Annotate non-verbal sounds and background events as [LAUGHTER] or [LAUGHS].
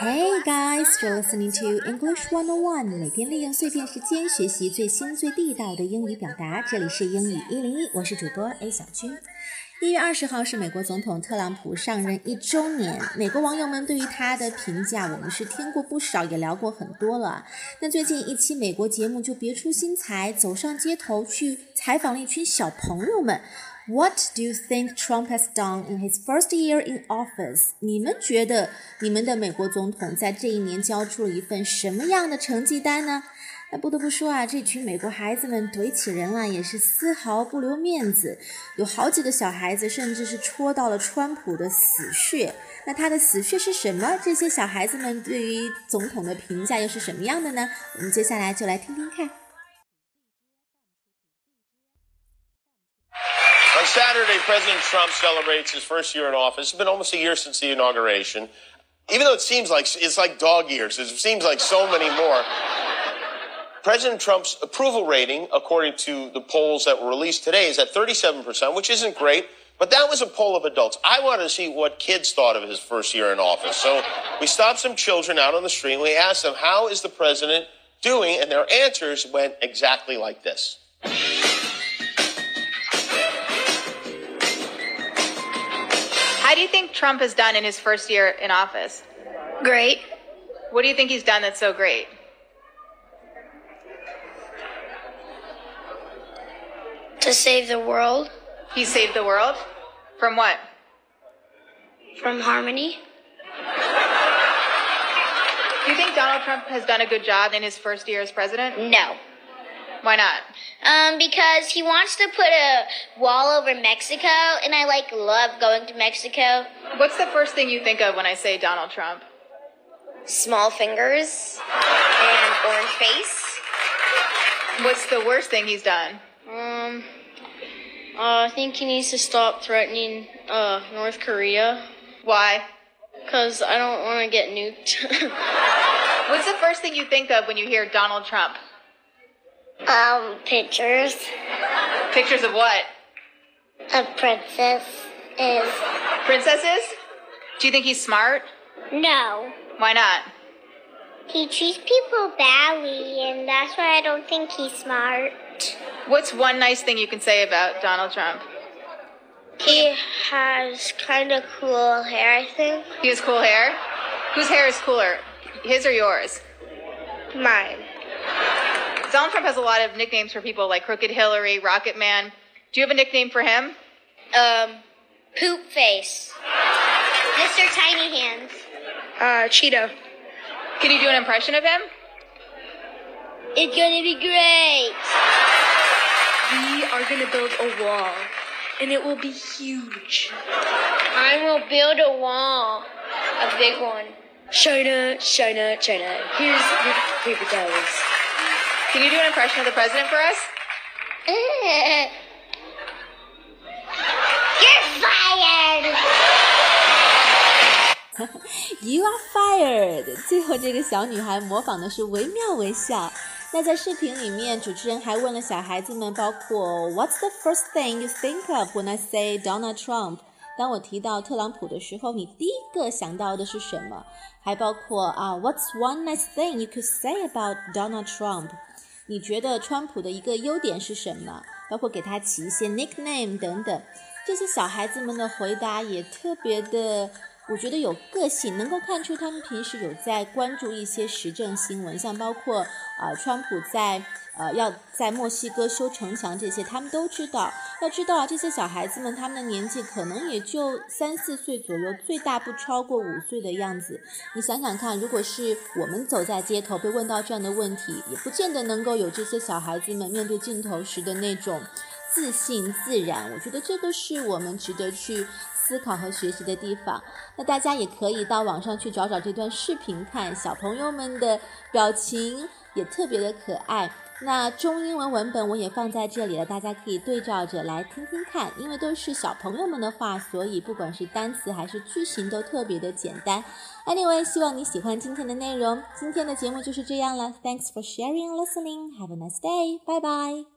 Hey guys, you're listening to English One on One。每天利用碎片时间学习最新最地道的英语表达，这里是英语一零一，我是主播 A 小军。一月二十号是美国总统特朗普上任一周年，美国网友们对于他的评价，我们是听过不少，也聊过很多了。那最近一期美国节目就别出心裁，走上街头去采访了一群小朋友们。What do you think Trump has done in his first year in office？你们觉得你们的美国总统在这一年交出了一份什么样的成绩单呢？那不得不说啊，这群美国孩子们怼起人来也是丝毫不留面子，有好几个小孩子甚至是戳到了川普的死穴。那他的死穴是什么？这些小孩子们对于总统的评价又是什么样的呢？我们接下来就来听听看。Saturday, President Trump celebrates his first year in office. It's been almost a year since the inauguration. Even though it seems like it's like dog years, it seems like so many more. President Trump's approval rating, according to the polls that were released today, is at 37%, which isn't great, but that was a poll of adults. I wanted to see what kids thought of his first year in office. So we stopped some children out on the street and we asked them, How is the president doing? And their answers went exactly like this. Trump has done in his first year in office? Great. What do you think he's done that's so great? To save the world He saved the world? From what? from harmony. Do you think Donald Trump has done a good job in his first year as president? No. Why not? Um, because he wants to put a wall over Mexico, and I like love going to Mexico. What's the first thing you think of when I say Donald Trump? Small fingers and orange face. What's the worst thing he's done? Um, uh, I think he needs to stop threatening uh, North Korea Why? because I don't want to get nuked. [LAUGHS] What's the first thing you think of when you hear Donald Trump? Um, pictures. Pictures of what? A princess is Princesses? Do you think he's smart? no. Why not? He treats people badly, and that's why I don't think he's smart. What's one nice thing you can say about Donald Trump? He has kind of cool hair, I think. He has cool hair. Whose hair is cooler? His or yours? Mine. Donald Trump has a lot of nicknames for people like Crooked Hillary, Rocket Man. Do you have a nickname for him? Um, poop face. Mr. Tiny Hands. uh, Cheeto. Can you do an impression of him? It's gonna be great. We are gonna build a wall, and it will be huge. I will build a wall. A big one. China, China, China. Here's your paper towels. Can you do an impression of the president for us? [LAUGHS] You're fired! [LAUGHS] You are fired。最后这个小女孩模仿的是惟妙惟肖。那在视频里面，主持人还问了小孩子们，包括 What's the first thing you think of when I say Donald Trump？ 当我提到特朗普的时候，你第一个想到的是什么？还包括啊，What's one nice thing you could say about Donald Trump？你觉得川普的一个优点是什么？包括给他起一些 nickname 等等。这些小孩子们的回答也特别的。我觉得有个性，能够看出他们平时有在关注一些时政新闻，像包括啊、川普在呃要在墨西哥修城墙这些，他们都知道。要知道啊，这些小孩子们他们的年纪可能也就三四岁左右，最大不超过五岁的样子。你想想看，如果是我们走在街头被问到这样的问题，也不见得能够有这些小孩子们面对镜头时的那种自信自然。我觉得这个是我们值得去。思考和学习的地方，那大家也可以到网上去找找这段视频看，小朋友们的表情也特别的可爱。那中英文文本我也放在这里了，大家可以对照着来听听看，因为都是小朋友们的话，所以不管是单词还是句型都特别的简单。Anyway，希望你喜欢今天的内容，今天的节目就是这样了。Thanks for sharing and listening. Have a nice day. Bye bye.